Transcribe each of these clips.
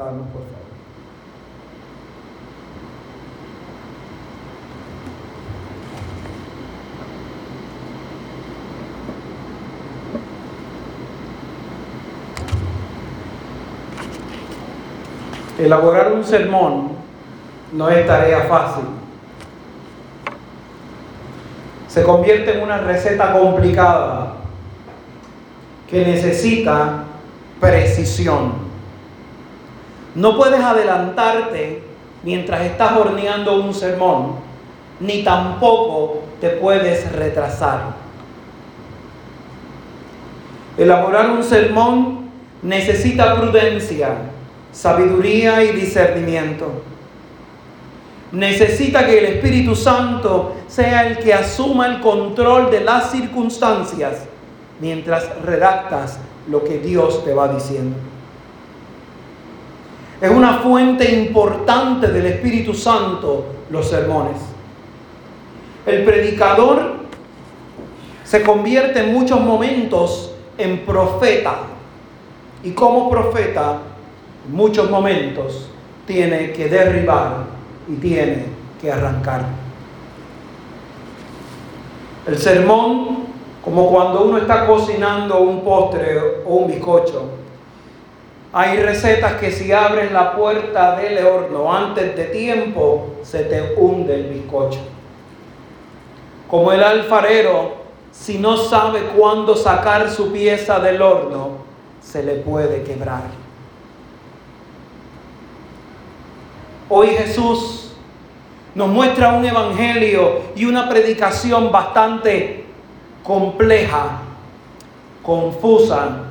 por favor. Elaborar un sermón no es tarea fácil. Se convierte en una receta complicada que necesita precisión. No puedes adelantarte mientras estás horneando un sermón, ni tampoco te puedes retrasar. Elaborar un sermón necesita prudencia, sabiduría y discernimiento. Necesita que el Espíritu Santo sea el que asuma el control de las circunstancias mientras redactas lo que Dios te va diciendo. Es una fuente importante del Espíritu Santo los sermones. El predicador se convierte en muchos momentos en profeta y como profeta muchos momentos tiene que derribar y tiene que arrancar. El sermón, como cuando uno está cocinando un postre o un bizcocho, hay recetas que si abres la puerta del horno antes de tiempo, se te hunde el bizcocho. Como el alfarero, si no sabe cuándo sacar su pieza del horno, se le puede quebrar. Hoy Jesús nos muestra un evangelio y una predicación bastante compleja, confusa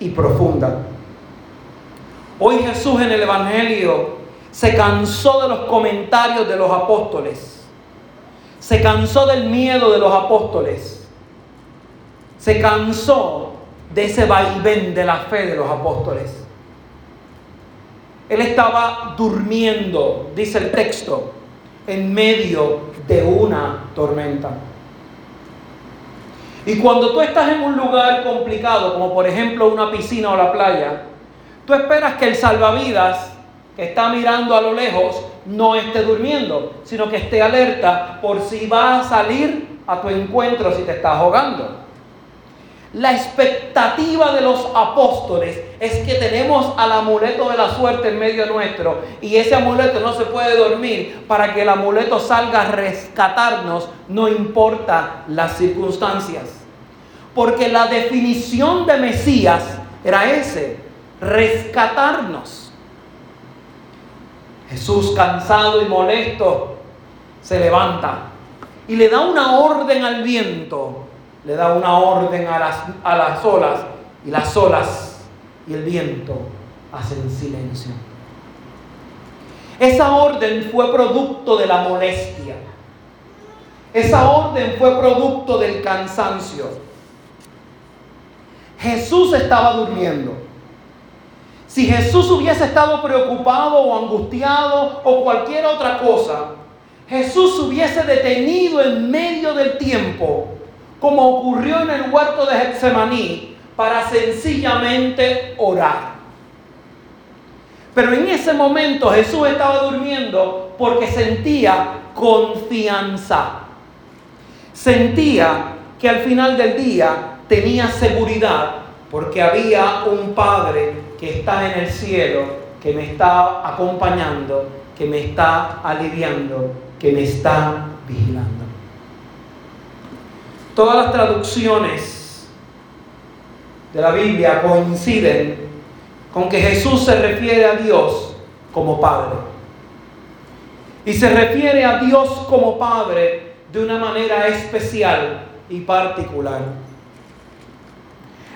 y profunda. Hoy Jesús en el evangelio se cansó de los comentarios de los apóstoles. Se cansó del miedo de los apóstoles. Se cansó de ese vaivén de la fe de los apóstoles. Él estaba durmiendo, dice el texto, en medio de una tormenta. Y cuando tú estás en un lugar complicado, como por ejemplo una piscina o la playa, tú esperas que el salvavidas que está mirando a lo lejos no esté durmiendo, sino que esté alerta por si va a salir a tu encuentro si te estás ahogando. La expectativa de los apóstoles es que tenemos al amuleto de la suerte en medio nuestro y ese amuleto no se puede dormir para que el amuleto salga a rescatarnos, no importa las circunstancias. Porque la definición de Mesías era ese, rescatarnos. Jesús cansado y molesto se levanta y le da una orden al viento le da una orden a las, a las olas y las olas y el viento hacen silencio. Esa orden fue producto de la molestia. Esa orden fue producto del cansancio. Jesús estaba durmiendo. Si Jesús hubiese estado preocupado o angustiado o cualquier otra cosa, Jesús hubiese detenido en medio del tiempo como ocurrió en el huerto de Getsemaní, para sencillamente orar. Pero en ese momento Jesús estaba durmiendo porque sentía confianza. Sentía que al final del día tenía seguridad porque había un Padre que está en el cielo, que me está acompañando, que me está aliviando, que me está vigilando. Todas las traducciones de la Biblia coinciden con que Jesús se refiere a Dios como Padre. Y se refiere a Dios como Padre de una manera especial y particular.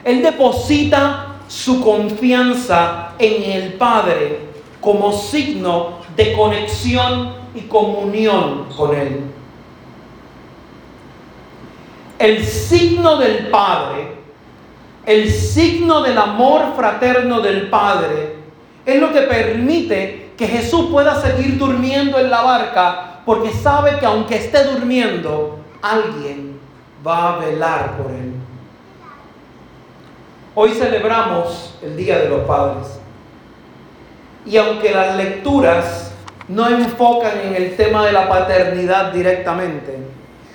Él deposita su confianza en el Padre como signo de conexión y comunión con Él. El signo del Padre, el signo del amor fraterno del Padre, es lo que permite que Jesús pueda seguir durmiendo en la barca, porque sabe que aunque esté durmiendo, alguien va a velar por él. Hoy celebramos el Día de los Padres. Y aunque las lecturas no enfocan en el tema de la paternidad directamente,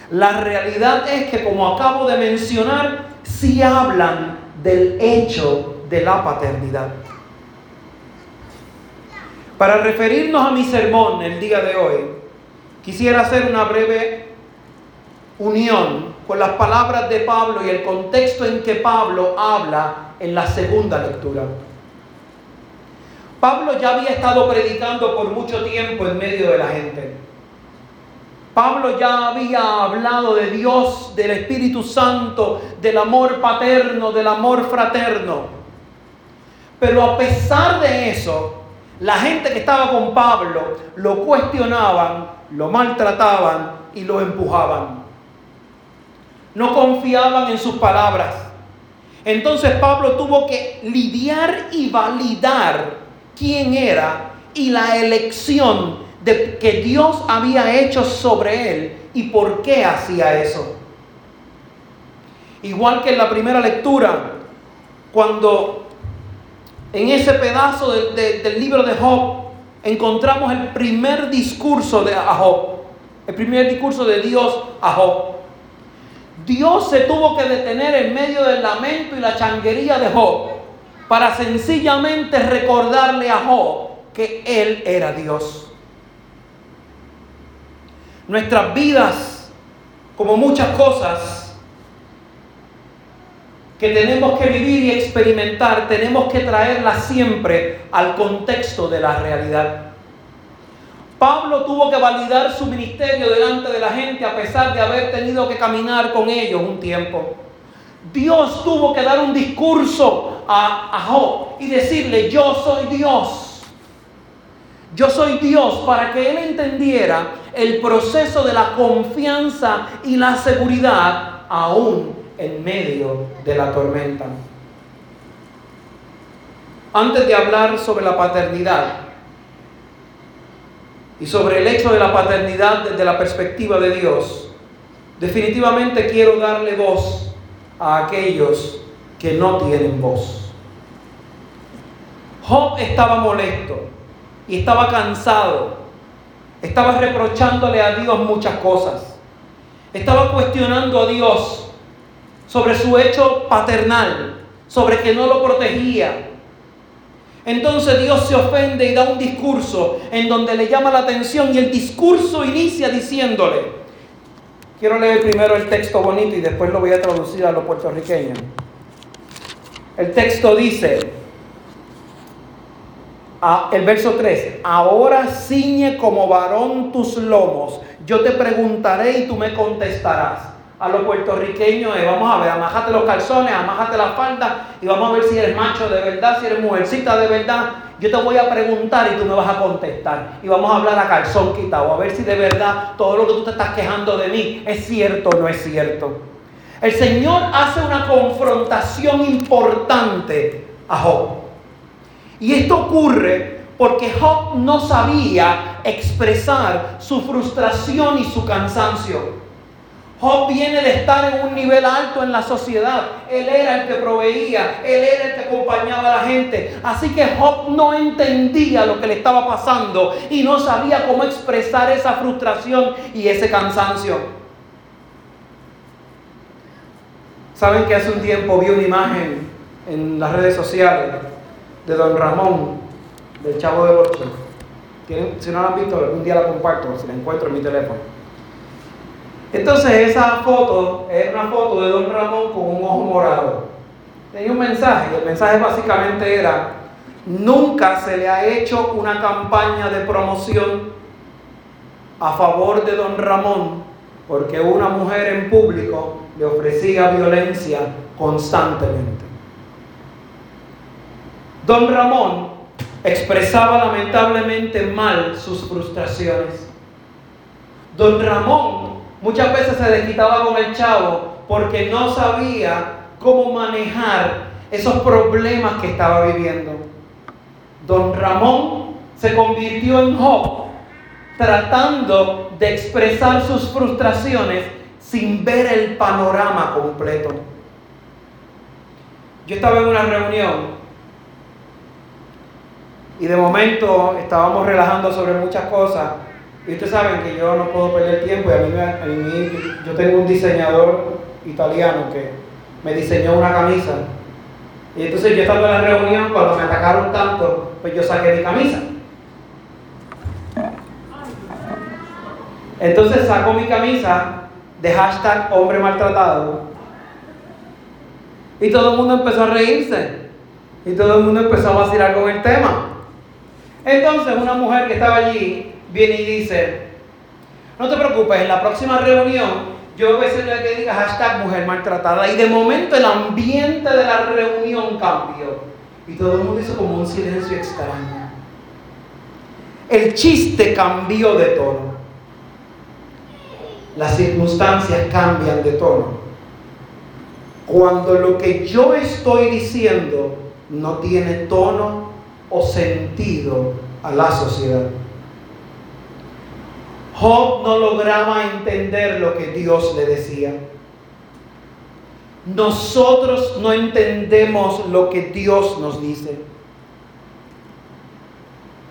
la realidad es que, como acabo de mencionar, sí hablan del hecho de la paternidad. Para referirnos a mi sermón el día de hoy, quisiera hacer una breve unión con las palabras de Pablo y el contexto en que Pablo habla en la segunda lectura. Pablo ya había estado predicando por mucho tiempo en medio de la gente. Pablo ya había hablado de Dios, del Espíritu Santo, del amor paterno, del amor fraterno. Pero a pesar de eso, la gente que estaba con Pablo lo cuestionaban, lo maltrataban y lo empujaban. No confiaban en sus palabras. Entonces Pablo tuvo que lidiar y validar quién era y la elección de que Dios había hecho sobre él y por qué hacía eso. Igual que en la primera lectura, cuando en ese pedazo del libro de Job encontramos el primer discurso de Job, el primer discurso de Dios a Job. Dios se tuvo que detener en medio del lamento y la changuería de Job para sencillamente recordarle a Job que Él era Dios. Nuestras vidas, como muchas cosas que tenemos que vivir y experimentar, tenemos que traerlas siempre al contexto de la realidad. Pablo tuvo que validar su ministerio delante de la gente a pesar de haber tenido que caminar con ellos un tiempo. Dios tuvo que dar un discurso a, Job y decirle, yo soy Dios. Yo soy Dios para que él entendiera el proceso de la confianza y la seguridad aún en medio de la tormenta. Antes de hablar sobre la paternidad y sobre el hecho de la paternidad desde la perspectiva de Dios, definitivamente quiero darle voz a aquellos que no tienen voz. Job estaba molesto y estaba cansado. Estaba reprochándole a Dios muchas cosas. Estaba cuestionando a Dios sobre su hecho paternal, sobre que no lo protegía. Entonces Dios se ofende y da un discurso en donde le llama la atención y el discurso inicia diciéndole, Quiero leer primero el texto bonito y después lo voy a traducir a lo puertorriqueño. El texto dice, el verso 3, ahora ciñe como varón tus lomos, yo te preguntaré y tú me contestarás. A los puertorriqueños vamos a ver, amájate los calzones, amájate la falda y vamos a ver si eres macho de verdad, si eres mujercita de verdad yo te voy a preguntar y tú me vas a contestar. Y vamos a hablar a calzón quitado, a ver si de verdad todo lo que tú te estás quejando de mí es cierto o no es cierto. El Señor hace una confrontación importante a Job. Y esto ocurre porque Job no sabía expresar su frustración y su cansancio. Job viene de estar en un nivel alto en la sociedad. Él era el que proveía, él era el que acompañaba a la gente. Así que Job no entendía lo que le estaba pasando y no sabía cómo expresar esa frustración y ese cansancio. Saben que hace un tiempo vi una imagen en las redes sociales de don Ramón, del Chavo de Ocho. Si no la han visto, algún día la comparto, si la encuentro en mi teléfono. Entonces esa foto es una foto de don Ramón con un ojo morado. Tenía un mensaje, y el mensaje básicamente era, nunca se le ha hecho una campaña de promoción a favor de don Ramón porque una mujer en público le ofrecía violencia constantemente. Don Ramón expresaba lamentablemente mal sus frustraciones. Don Ramón Muchas veces se desquitaba con el chavo porque no sabía cómo manejar esos problemas que estaba viviendo. Don Ramón se convirtió en Job tratando de expresar sus frustraciones sin ver el panorama completo. Yo estaba en una reunión Y de momento estábamos relajando sobre muchas cosas. Y ustedes saben que yo no puedo perder tiempo. Y a mí, a mí yo tengo un diseñador italiano que me diseñó una camisa. Y entonces yo estando en la reunión, cuando me atacaron tanto, pues yo saqué mi camisa. Entonces saco mi camisa de hashtag hombre maltratado. Y todo el mundo empezó a reírse. Y todo el mundo empezó a vacilar con el tema. Entonces una mujer que estaba allí viene y dice, no te preocupes, en la próxima reunión yo voy a ser que diga hashtag mujer maltratada. Y de momento el ambiente de la reunión cambió. Y todo el mundo hizo como un silencio extraño. El chiste cambió de tono. Las circunstancias cambian de tono. Cuando lo que yo estoy diciendo no tiene tono o sentido a la sociedad. Job no lograba entender lo que Dios le decía. Nosotros no entendemos lo que Dios nos dice.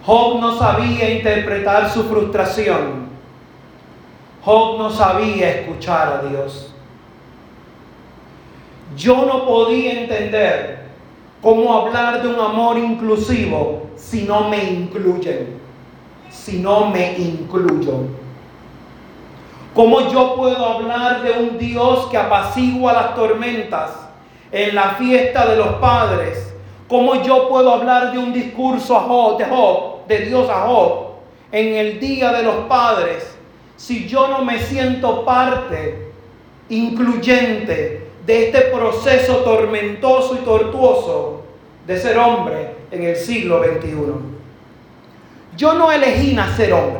Job no sabía interpretar su frustración. Job no sabía escuchar a Dios. Yo no podía entender cómo hablar de un amor inclusivo si no me incluyen, si no me incluyo. ¿Cómo yo puedo hablar de un Dios que apacigua las tormentas en la fiesta de los padres? ¿Cómo yo puedo hablar de un discurso a de Job, de Dios a Job, en el día de los padres, si yo no me siento parte incluyente de este proceso tormentoso y tortuoso de ser hombre en el siglo XXI? Yo no elegí nacer hombre.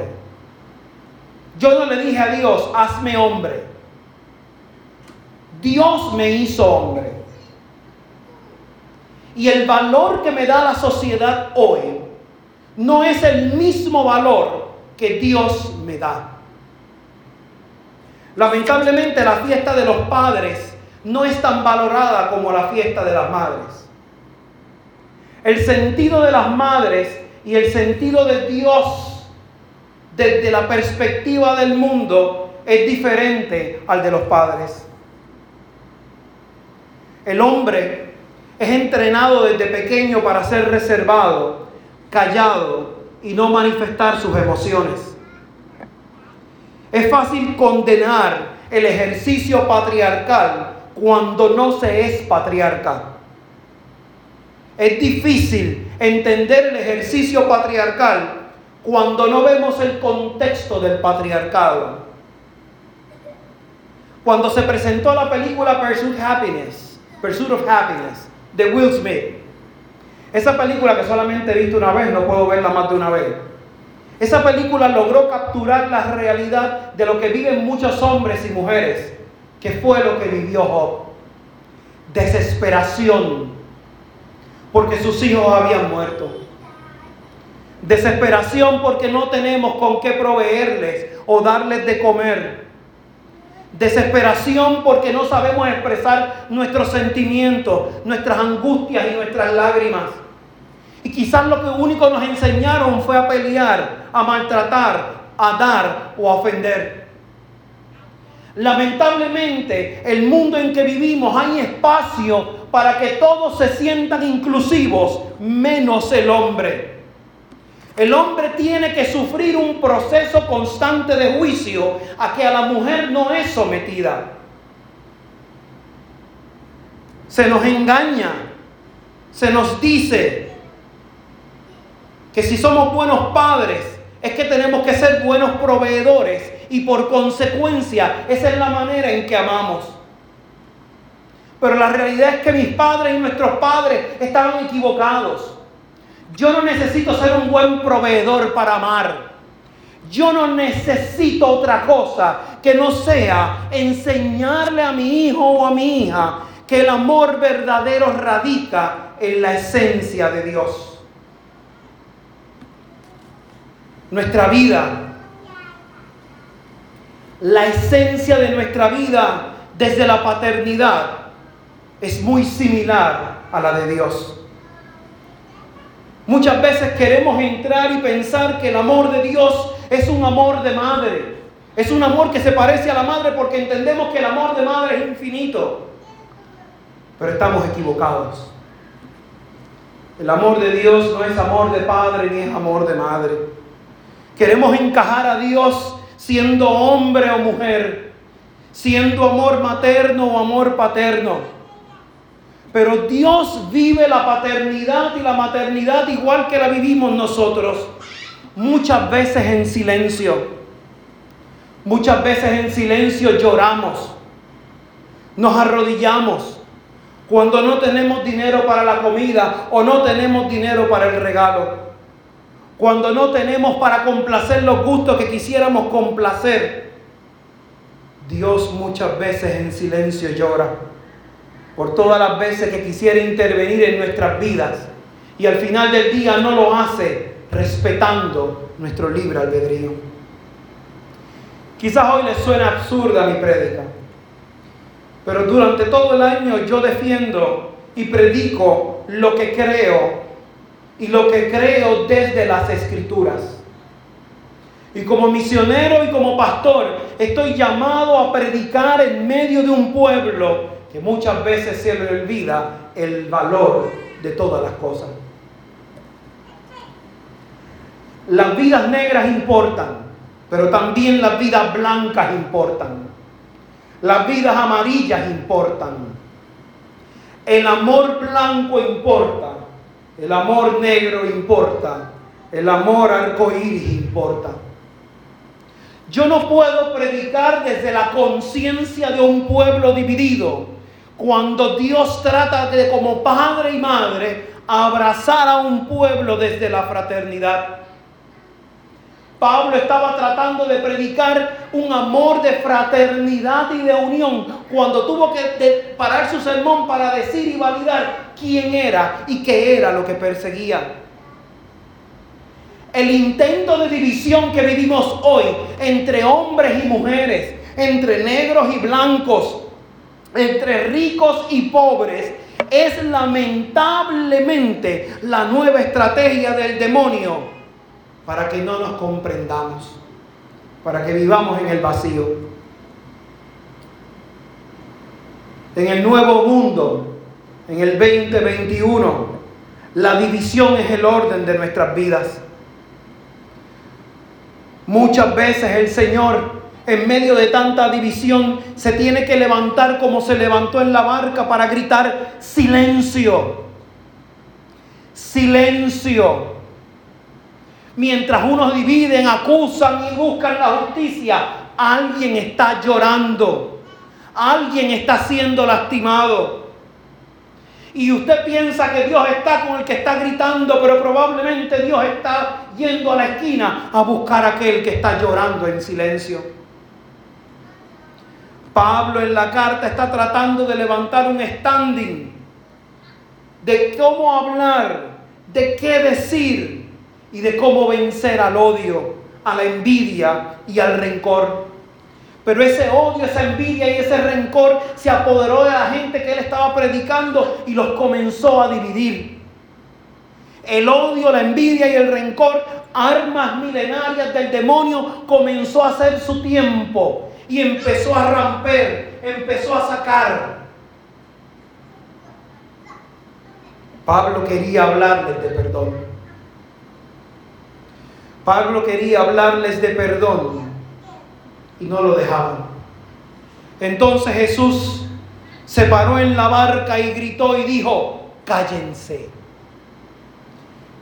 Yo no le dije a Dios, hazme hombre. Dios me hizo hombre. Y el valor que me da la sociedad hoy no es el mismo valor que Dios me da. Lamentablemente la fiesta de los padres no es tan valorada como la fiesta de las madres. El sentido de las madres y el sentido de Dios desde la perspectiva del mundo es diferente al de los padres. El hombre es entrenado desde pequeño para ser reservado, callado y no manifestar sus emociones. Es fácil condenar el ejercicio patriarcal cuando no se es patriarca. Es difícil entender el ejercicio patriarcal cuando no vemos el contexto del patriarcado. Cuando se presentó la película Pursuit Happiness, Pursuit of Happiness, de Will Smith, esa película que solamente he visto una vez, no puedo verla más de una vez. Esa película logró capturar la realidad de lo que viven muchos hombres y mujeres, que fue lo que vivió Job. Desesperación, porque sus hijos habían muerto Desesperación porque no tenemos con qué proveerles o darles de comer. Desesperación porque no sabemos expresar nuestros sentimientos, nuestras angustias y nuestras lágrimas. Y quizás lo que único nos enseñaron fue a pelear, a maltratar, a dar o a ofender. Lamentablemente, el mundo en que vivimos hay espacio para que todos se sientan inclusivos, menos el hombre. El hombre tiene que sufrir un proceso constante de juicio a que a la mujer no es sometida. Se nos engaña, se nos dice que si somos buenos padres es que tenemos que ser buenos proveedores y por consecuencia esa es la manera en que amamos. Pero la realidad es que mis padres y nuestros padres estaban equivocados. Yo no necesito ser un buen proveedor para amar. Yo no necesito otra cosa que no sea enseñarle a mi hijo o a mi hija que el amor verdadero radica en la esencia de Dios. Nuestra vida, la esencia de nuestra vida desde la paternidad es muy similar a la de Dios. Muchas veces queremos entrar y pensar que el amor de Dios es un amor de madre. Es un amor que se parece a la madre porque entendemos que el amor de madre es infinito. Pero estamos equivocados. El amor de Dios no es amor de padre ni es amor de madre. Queremos encajar a Dios siendo hombre o mujer, siendo amor materno o amor paterno. Pero Dios vive la paternidad y la maternidad igual que la vivimos nosotros, muchas veces en silencio. Muchas veces en silencio lloramos, nos arrodillamos. Cuando no tenemos dinero para la comida o no tenemos dinero para el regalo, cuando no tenemos para complacer los gustos que quisiéramos complacer. Dios muchas veces en silencio llora por todas las veces que quisiera intervenir en nuestras vidas y al final del día no lo hace respetando nuestro libre albedrío. Quizás hoy les suena absurda mi prédica, pero durante todo el año yo defiendo y predico lo que creo y lo que creo desde las escrituras. Y como misionero y como pastor estoy llamado a predicar en medio de un pueblo que muchas veces se le olvida el valor de todas las cosas. Las vidas negras importan, pero también las vidas blancas importan. Las vidas amarillas importan. El amor blanco importa. El amor negro importa. El amor arcoíris importa. Yo no puedo predicar desde la conciencia de un pueblo dividido cuando Dios trata de como padre y madre abrazar a un pueblo desde la fraternidad. Pablo estaba tratando de predicar un amor de fraternidad y de unión cuando tuvo que parar su sermón para decir y validar quién era y qué era lo que perseguía. El intento de división que vivimos hoy entre hombres y mujeres, entre negros y blancos, entre ricos y pobres es lamentablemente la nueva estrategia del demonio para que no nos comprendamos, para que vivamos en el vacío. En el nuevo mundo, en el 2021, la división es el orden de nuestras vidas. Muchas veces el Señor en medio de tanta división, se tiene que levantar como se levantó en la barca para gritar silencio, silencio. Mientras unos dividen, acusan y buscan la justicia, alguien está llorando, alguien está siendo lastimado. Y usted piensa que Dios está con el que está gritando, pero probablemente Dios está yendo a la esquina a buscar a aquel que está llorando en silencio. Pablo en la carta está tratando de levantar un standing de cómo hablar, de qué decir y de cómo vencer al odio, a la envidia y al rencor. Pero ese odio, esa envidia y ese rencor se apoderó de la gente que él estaba predicando y los comenzó a dividir. El odio, la envidia y el rencor, armas milenarias del demonio, comenzó a hacer su tiempo y empezó a romper, empezó a sacar. Pablo quería hablarles de perdón. Pablo quería hablarles de perdón y no lo dejaban. Entonces Jesús se paró en la barca y gritó y dijo, cállense,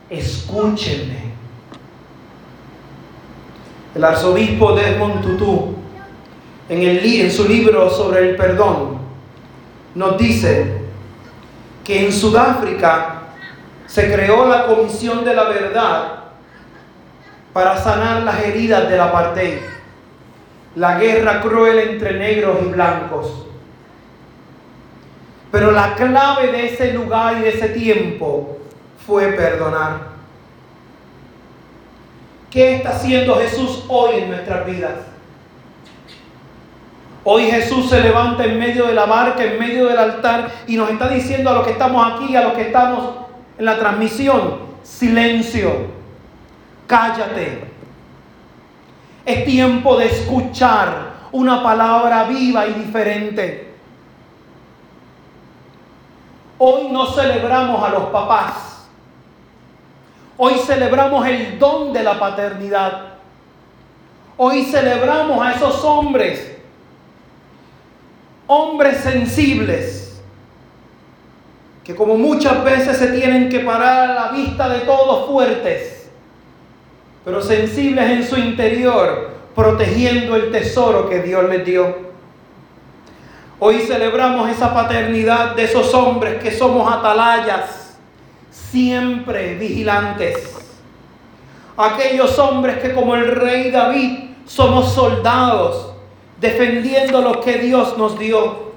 escúchenme. El arzobispo Desmond Tutu en, su libro sobre el perdón, nos dice que en Sudáfrica se creó la Comisión de la Verdad para sanar las heridas del apartheid, la guerra cruel entre negros y blancos. Pero la clave de ese lugar y de ese tiempo fue perdonar. ¿Qué está haciendo Jesús hoy en nuestras vidas? Hoy Jesús se levanta en medio de la barca, en medio del altar y nos está diciendo a los que estamos aquí, a los que estamos en la transmisión, silencio, cállate. Es tiempo de escuchar una palabra viva y diferente. Hoy no celebramos a los papás. Hoy celebramos el don de la paternidad. Hoy celebramos a esos hombres, hombres sensibles, que como muchas veces se tienen que parar a la vista de todos fuertes, pero sensibles en su interior, protegiendo el tesoro que Dios les dio. Hoy celebramos esa paternidad de esos hombres que somos atalayas, siempre vigilantes. Aquellos hombres que como el rey David somos soldados defendiendo lo que Dios nos dio.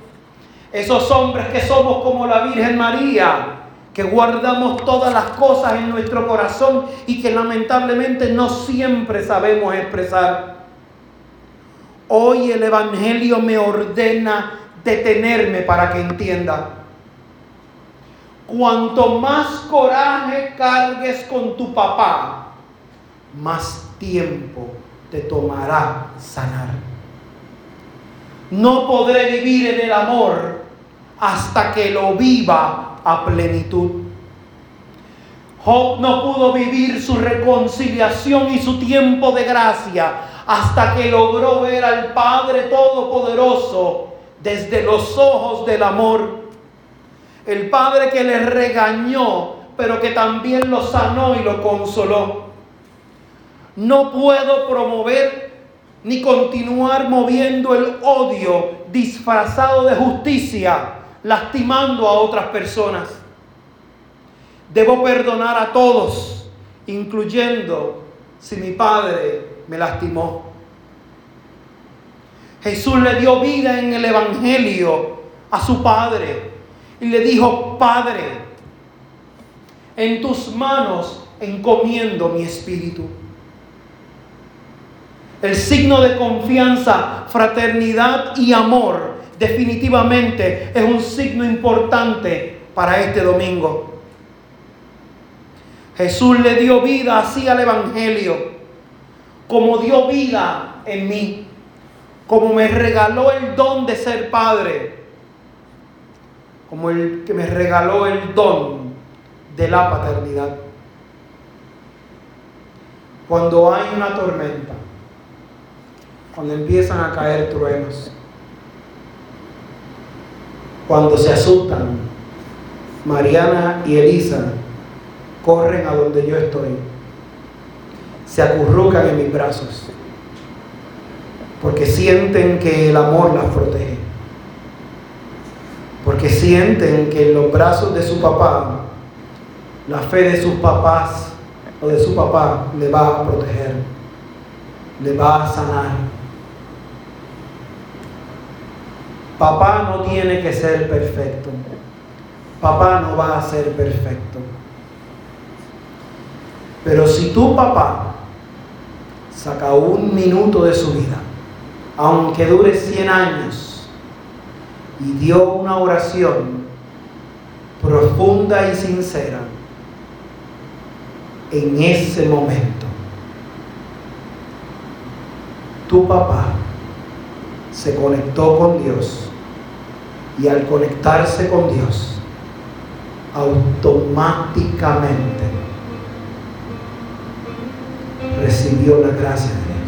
Esos hombres que somos como la Virgen María, que guardamos todas las cosas en nuestro corazón y que lamentablemente no siempre sabemos expresar. Hoy el Evangelio me ordena detenerme para que entienda. Cuanto más coraje cargues con tu papá, más tiempo te tomará sanar. No podré vivir en el amor hasta que lo viva a plenitud. Job no pudo vivir su reconciliación y su tiempo de gracia hasta que logró ver al Padre Todopoderoso desde los ojos del amor. El Padre que le regañó, pero que también lo sanó y lo consoló. No puedo promover ni continuar moviendo el odio disfrazado de justicia, lastimando a otras personas. Debo perdonar a todos, incluyendo si mi Padre me lastimó. Jesús le dio vida en el Evangelio a su Padre y le dijo, Padre, en tus manos encomiendo mi espíritu. El signo de confianza, fraternidad y amor definitivamente es un signo importante para este domingo. Jesús le dio vida así al Evangelio como dio vida en mí, como me regaló el don de ser padre, como el que me regaló el don de la paternidad. Cuando hay una tormenta, cuando empiezan a caer truenos, cuando se asustan, Mariana y Elisa corren a donde yo estoy se acurrucan en mis brazos, porque sienten que el amor las protege, porque sienten que en los brazos de su papá, la fe de sus papás o de su papá le va a proteger, le va a sanar. Papá no tiene que ser perfecto. Papá no va a ser perfecto. Pero si tu papá saca un minuto de su vida, aunque dure 100 años, y dio una oración profunda y sincera en ese momento. Tu papá se conectó con Dios y al conectarse con Dios, automáticamente recibió la gracia de Dios.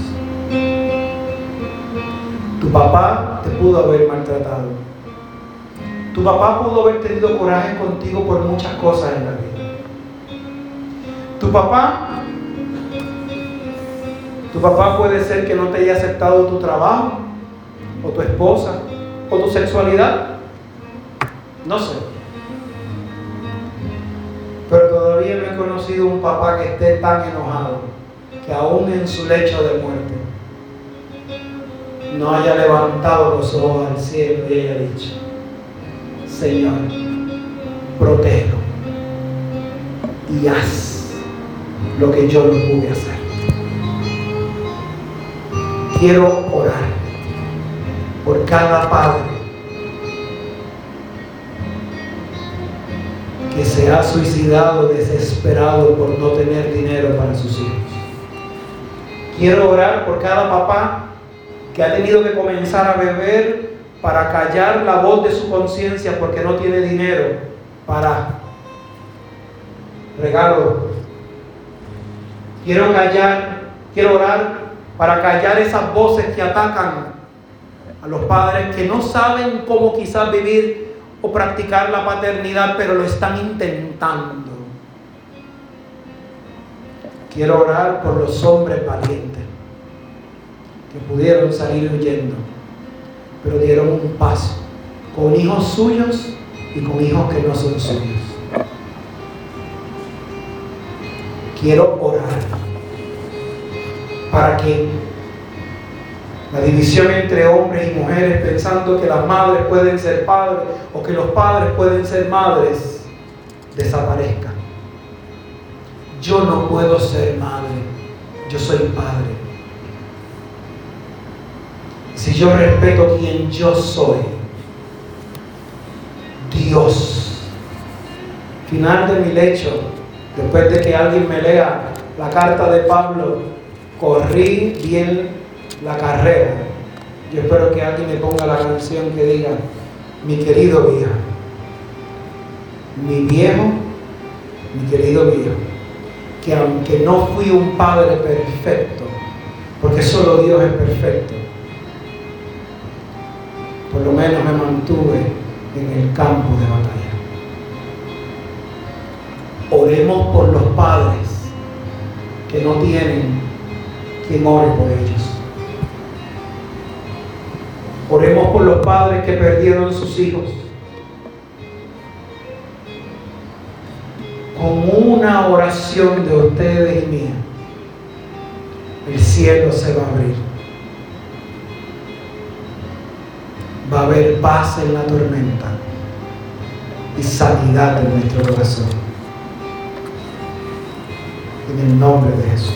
Tu papá te pudo haber maltratado. Tu papá pudo haber tenido coraje contigo por muchas cosas en la vida. Tu papá, tu papá puede ser que no te haya aceptado tu trabajo, o tu esposa, o tu sexualidad. No sé. Pero todavía no he conocido un papá que esté tan enojado que aún en su lecho de muerte no haya levantado los ojos al cielo y haya dicho, Señor, protege y haz lo que yo no pude hacer. Quiero orar por cada padre se ha suicidado desesperado por no tener dinero para sus hijos. Quiero orar por cada papá que ha tenido que comenzar a beber para callar la voz de su conciencia porque no tiene dinero para regalo. Quiero callar, quiero orar para callar esas voces que atacan a los padres que no saben cómo quizás vivir o practicar la paternidad, pero lo están intentando. Quiero orar por los hombres valientes que pudieron salir huyendo, pero dieron un paso con hijos suyos y con hijos que no son suyos. Quiero orar para que la división entre hombres y mujeres pensando que las madres pueden ser padres o que los padres pueden ser madres desaparezca. Yo no puedo ser madre, yo soy padre. Si yo respeto quien yo soy, Dios, final de mi lecho, después de que alguien me lea la carta de Pablo, corrí bien la carrera. Yo espero que alguien me ponga la canción que diga, mi querido viejo, mi viejo, mi querido viejo, que aunque no fui un padre perfecto, porque solo Dios es perfecto, por lo menos me mantuve en el campo de batalla. Oremos por los padres que no tienen quien ore por ellos. Oremos por los padres que perdieron sus hijos. Con una oración de ustedes y mía, el cielo se va a abrir. Va a haber paz en la tormenta y sanidad en nuestro corazón. En el nombre de Jesús.